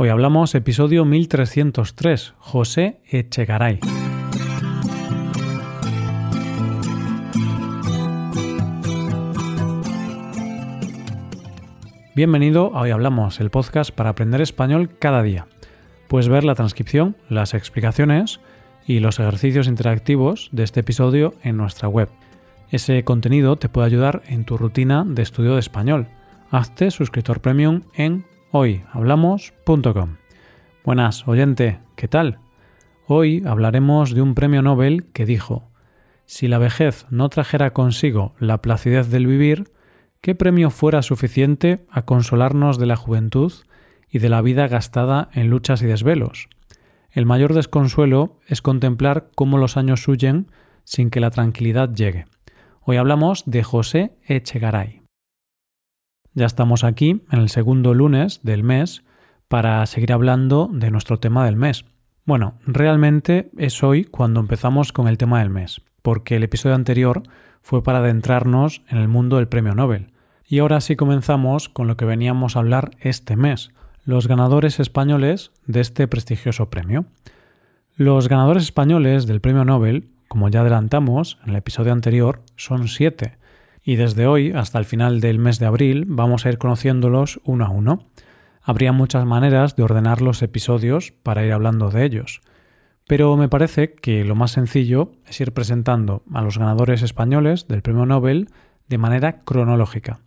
Hoy hablamos episodio 1303, José Echegaray. Bienvenido a Hoy Hablamos, el podcast para aprender español cada día. Puedes ver la transcripción, las explicaciones y los ejercicios interactivos de este episodio en nuestra web. Ese contenido te puede ayudar en tu rutina de estudio de español. Hazte suscriptor premium en hoyhablamos.com. Buenas, oyente, ¿qué tal? Hoy hablaremos de un premio Nobel que dijo, si la vejez no trajera consigo la placidez del vivir, ¿qué premio fuera suficiente a consolarnos de la juventud y de la vida gastada en luchas y desvelos? El mayor desconsuelo es contemplar cómo los años huyen sin que la tranquilidad llegue. Hoy hablamos de José Echegaray. Ya estamos aquí en el segundo lunes del mes para seguir hablando de nuestro tema del mes. Bueno, realmente es hoy cuando empezamos con el tema del mes, porque el episodio anterior fue para adentrarnos en el mundo del premio Nobel. Y ahora sí comenzamos con lo que veníamos a hablar este mes, los ganadores españoles de este prestigioso premio. Los ganadores españoles del premio Nobel, como ya adelantamos en el episodio anterior, son siete, y desde hoy hasta el final del mes de abril vamos a ir conociéndolos uno a uno. Habría muchas maneras de ordenar los episodios para ir hablando de ellos, pero me parece que lo más sencillo es ir presentando a los ganadores españoles del Premio Nobel de manera cronológica.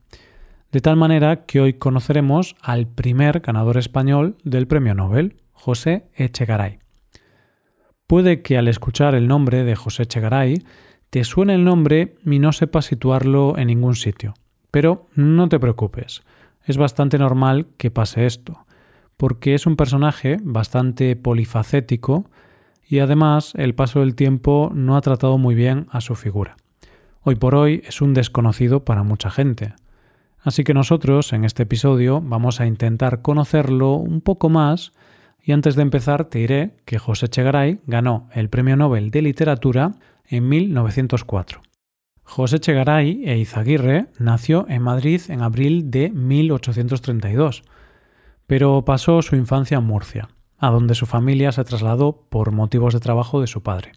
De tal manera que hoy conoceremos al primer ganador español del Premio Nobel, José Echegaray. Puede que al escuchar el nombre de José Echegaray te suene el nombre y no sepas situarlo en ningún sitio. Pero no te preocupes, es bastante normal que pase esto, porque es un personaje bastante polifacético y además el paso del tiempo no ha tratado muy bien a su figura. Hoy por hoy es un desconocido para mucha gente. Así que nosotros en este episodio vamos a intentar conocerlo un poco más y antes de empezar te diré que José Chegaray ganó el Premio Nobel de Literatura en 1904. José Chegaray e Izaguirre nació en Madrid en abril de 1832, pero pasó su infancia en Murcia, a donde su familia se trasladó por motivos de trabajo de su padre.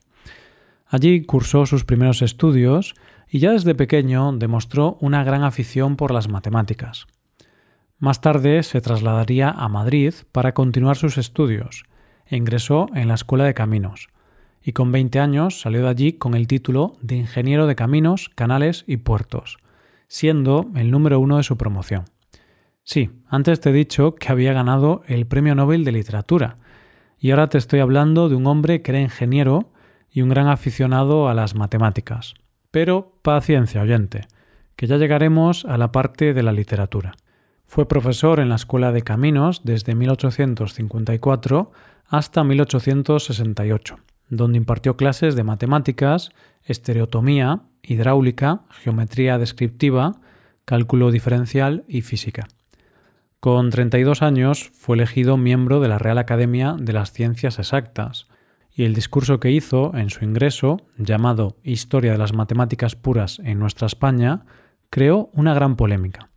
Allí cursó sus primeros estudios y ya desde pequeño demostró una gran afición por las matemáticas. Más tarde se trasladaría a Madrid para continuar sus estudios e ingresó en la Escuela de Caminos, y con 20 años salió de allí con el título de Ingeniero de Caminos, Canales y Puertos, siendo el número uno de su promoción. Sí, antes te he dicho que había ganado el Premio Nobel de Literatura, y ahora te estoy hablando de un hombre que era ingeniero y un gran aficionado a las matemáticas. Pero paciencia, oyente, que ya llegaremos a la parte de la literatura. Fue profesor en la Escuela de Caminos desde 1854 hasta 1868 donde impartió clases de matemáticas, estereotomía, hidráulica, geometría descriptiva, cálculo diferencial y física. Con 32 años fue elegido miembro de la Real Academia de las Ciencias Exactas, y el discurso que hizo en su ingreso, llamado Historia de las Matemáticas Puras en nuestra España, creó una gran polémica.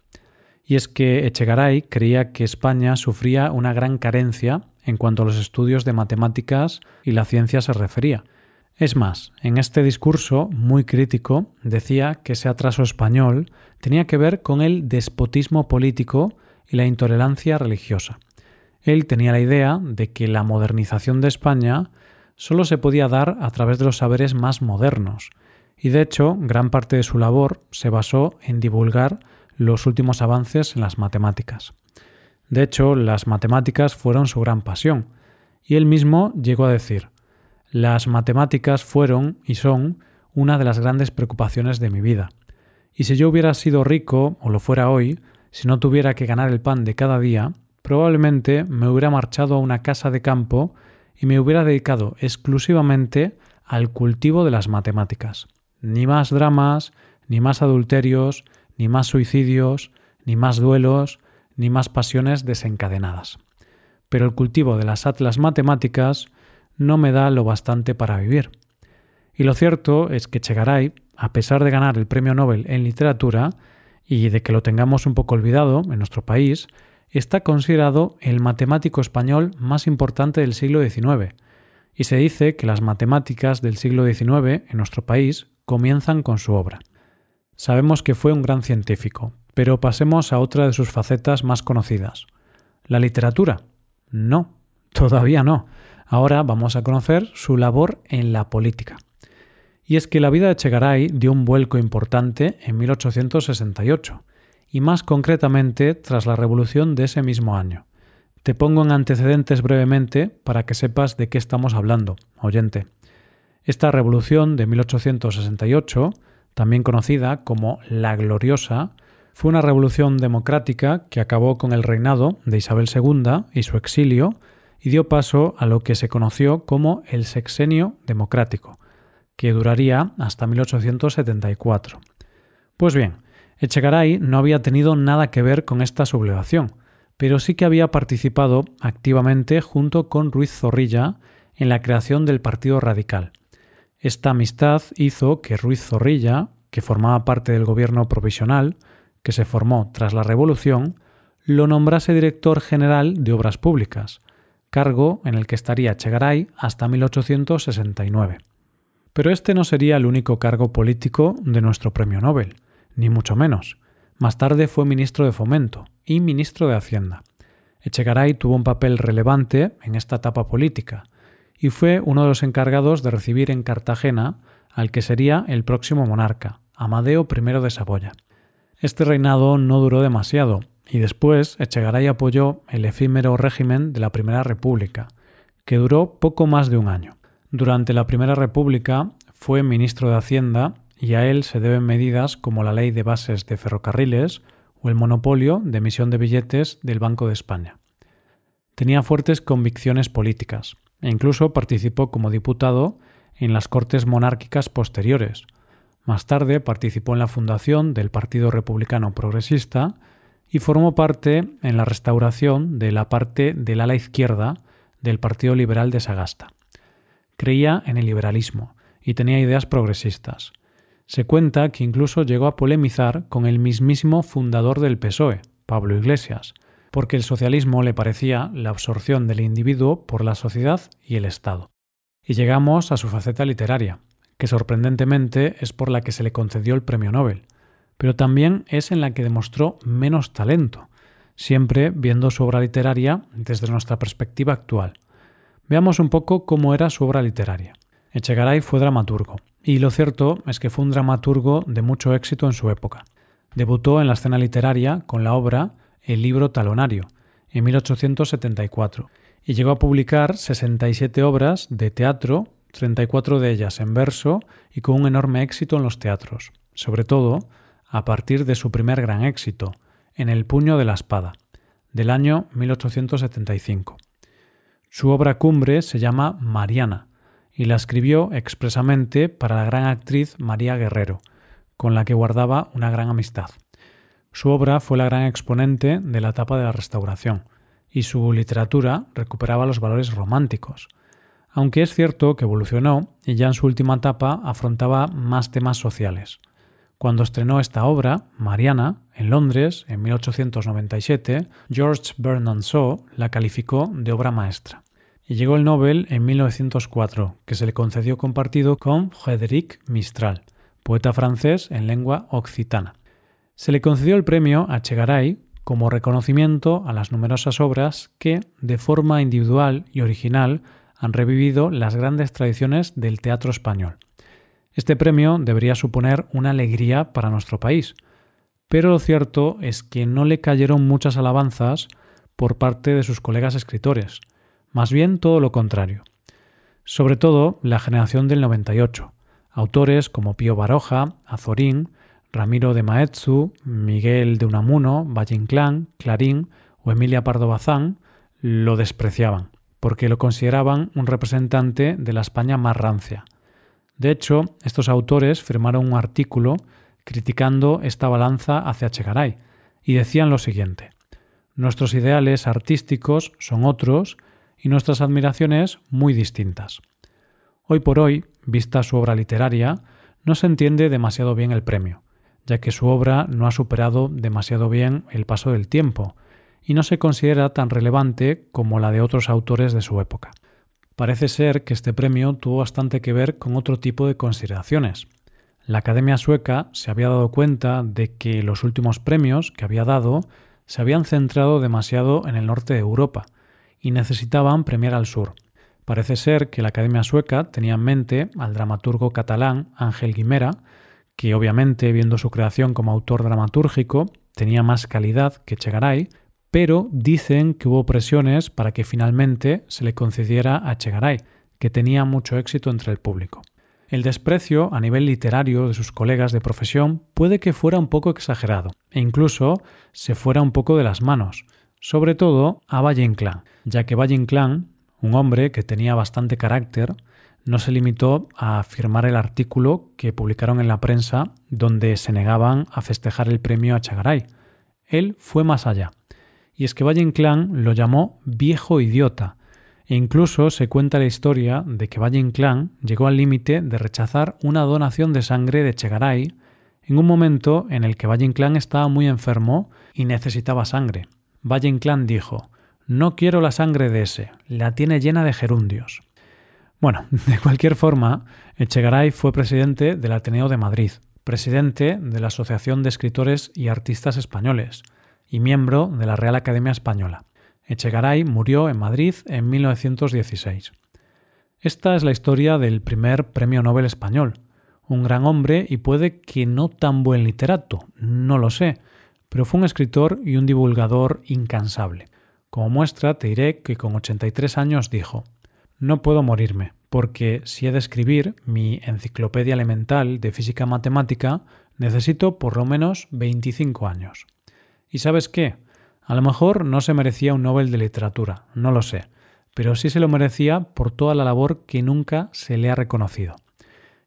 Y es que Echegaray creía que España sufría una gran carencia en cuanto a los estudios de matemáticas y la ciencia se refería. Es más, en este discurso muy crítico decía que ese atraso español tenía que ver con el despotismo político y la intolerancia religiosa. Él tenía la idea de que la modernización de España solo se podía dar a través de los saberes más modernos, y de hecho gran parte de su labor se basó en divulgar los últimos avances en las matemáticas. De hecho, las matemáticas fueron su gran pasión, y él mismo llegó a decir, las matemáticas fueron y son una de las grandes preocupaciones de mi vida. Y si yo hubiera sido rico, o lo fuera hoy, si no tuviera que ganar el pan de cada día, probablemente me hubiera marchado a una casa de campo y me hubiera dedicado exclusivamente al cultivo de las matemáticas. Ni más dramas, ni más adulterios, ni más suicidios, ni más duelos, ni más pasiones desencadenadas. Pero el cultivo de las atlas matemáticas no me da lo bastante para vivir. Y lo cierto es que Chegaray, a pesar de ganar el premio Nobel en literatura y de que lo tengamos un poco olvidado en nuestro país, está considerado el matemático español más importante del siglo XIX, y se dice que las matemáticas del siglo XIX en nuestro país comienzan con su obra. Sabemos que fue un gran científico, pero pasemos a otra de sus facetas más conocidas. ¿La literatura? No, todavía no. Ahora vamos a conocer su labor en la política. Y es que la vida de Chegaray dio un vuelco importante en 1868, y más concretamente tras la revolución de ese mismo año. Te pongo en antecedentes brevemente para que sepas de qué estamos hablando, oyente. Esta revolución de 1868, también conocida como la Gloriosa, fue una revolución democrática que acabó con el reinado de Isabel II y su exilio y dio paso a lo que se conoció como el Sexenio Democrático, que duraría hasta 1874. Pues bien, Echegaray no había tenido nada que ver con esta sublevación, pero sí que había participado activamente junto con Ruiz Zorrilla en la creación del Partido Radical. Esta amistad hizo que Ruiz Zorrilla, que formaba parte del gobierno provisional, que se formó tras la Revolución, lo nombrase director general de Obras Públicas, cargo en el que estaría Chegaray hasta 1869. Pero este no sería el único cargo político de nuestro premio Nobel, ni mucho menos. Más tarde fue ministro de Fomento y ministro de Hacienda. Echegaray tuvo un papel relevante en esta etapa política y fue uno de los encargados de recibir en Cartagena al que sería el próximo monarca, Amadeo I de Saboya. Este reinado no duró demasiado, y después Echegaray apoyó el efímero régimen de la Primera República, que duró poco más de un año. Durante la Primera República fue ministro de Hacienda y a él se deben medidas como la Ley de Bases de Ferrocarriles o el monopolio de emisión de billetes del Banco de España. Tenía fuertes convicciones políticas e incluso participó como diputado en las Cortes monárquicas posteriores, más tarde participó en la fundación del Partido Republicano Progresista y formó parte en la restauración de la parte del ala izquierda del Partido Liberal de Sagasta. Creía en el liberalismo y tenía ideas progresistas. Se cuenta que incluso llegó a polemizar con el mismísimo fundador del PSOE, Pablo Iglesias, porque el socialismo le parecía la absorción del individuo por la sociedad y el Estado. Y llegamos a su faceta literaria que sorprendentemente es por la que se le concedió el premio Nobel, pero también es en la que demostró menos talento, siempre viendo su obra literaria desde nuestra perspectiva actual. Veamos un poco cómo era su obra literaria. Echegaray fue dramaturgo, y lo cierto es que fue un dramaturgo de mucho éxito en su época. Debutó en la escena literaria con la obra El libro talonario, en 1874, y llegó a publicar 67 obras de teatro 34 de ellas en verso y con un enorme éxito en los teatros, sobre todo a partir de su primer gran éxito, En el puño de la espada, del año 1875. Su obra cumbre se llama Mariana, y la escribió expresamente para la gran actriz María Guerrero, con la que guardaba una gran amistad. Su obra fue la gran exponente de la etapa de la Restauración, y su literatura recuperaba los valores románticos, aunque es cierto que evolucionó y ya en su última etapa afrontaba más temas sociales. Cuando estrenó esta obra, Mariana, en Londres, en 1897, George Bernard Shaw la calificó de obra maestra. Y llegó el Nobel en 1904, que se le concedió compartido con Frédéric Mistral, poeta francés en lengua occitana. Se le concedió el premio a Chegaray como reconocimiento a las numerosas obras que, de forma individual y original, han revivido las grandes tradiciones del teatro español. Este premio debería suponer una alegría para nuestro país, pero lo cierto es que no le cayeron muchas alabanzas por parte de sus colegas escritores, más bien todo lo contrario. Sobre todo la generación del 98, autores como Pío Baroja, Azorín, Ramiro de Maeztu, Miguel de Unamuno, Valle Inclán, Clarín o Emilia Pardo Bazán, lo despreciaban porque lo consideraban un representante de la España más rancia. De hecho, estos autores firmaron un artículo criticando esta balanza hacia Chegaray y decían lo siguiente: Nuestros ideales artísticos son otros y nuestras admiraciones muy distintas. Hoy por hoy, vista su obra literaria, no se entiende demasiado bien el premio, ya que su obra no ha superado demasiado bien el paso del tiempo y no se considera tan relevante como la de otros autores de su época. Parece ser que este premio tuvo bastante que ver con otro tipo de consideraciones. La Academia Sueca se había dado cuenta de que los últimos premios que había dado se habían centrado demasiado en el norte de Europa y necesitaban premiar al sur. Parece ser que la Academia Sueca tenía en mente al dramaturgo catalán Ángel Guimera, que obviamente, viendo su creación como autor dramatúrgico, tenía más calidad que Chegaray, pero dicen que hubo presiones para que finalmente se le concediera a Chegaray, que tenía mucho éxito entre el público. El desprecio a nivel literario de sus colegas de profesión puede que fuera un poco exagerado, e incluso se fuera un poco de las manos, sobre todo a Valle Inclán, ya que Valle Inclán, un hombre que tenía bastante carácter, no se limitó a firmar el artículo que publicaron en la prensa donde se negaban a festejar el premio a Chagaray. Él fue más allá y es que Valle Inclán lo llamó viejo idiota, e incluso se cuenta la historia de que Valle Inclán llegó al límite de rechazar una donación de sangre de Chegaray en un momento en el que Valle Inclán estaba muy enfermo y necesitaba sangre. Valle Inclán dijo, no quiero la sangre de ese, la tiene llena de gerundios. Bueno, de cualquier forma, Echegaray fue presidente del Ateneo de Madrid, presidente de la Asociación de Escritores y Artistas Españoles, y miembro de la Real Academia Española. Echegaray murió en Madrid en 1916. Esta es la historia del primer premio Nobel español. Un gran hombre y puede que no tan buen literato, no lo sé, pero fue un escritor y un divulgador incansable. Como muestra, te diré que con 83 años dijo, no puedo morirme, porque si he de escribir mi enciclopedia elemental de física matemática, necesito por lo menos 25 años. ¿Y sabes qué? A lo mejor no se merecía un Nobel de Literatura, no lo sé, pero sí se lo merecía por toda la labor que nunca se le ha reconocido.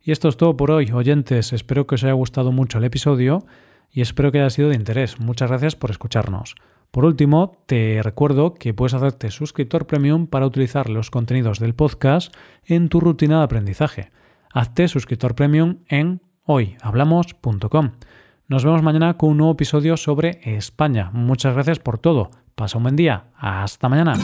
Y esto es todo por hoy, oyentes. Espero que os haya gustado mucho el episodio y espero que haya sido de interés. Muchas gracias por escucharnos. Por último, te recuerdo que puedes hacerte suscriptor premium para utilizar los contenidos del podcast en tu rutina de aprendizaje. Hazte suscriptor premium en hoyhablamos.com. Nos vemos mañana con un nuevo episodio sobre España. Muchas gracias por todo. Pasa un buen día. Hasta mañana.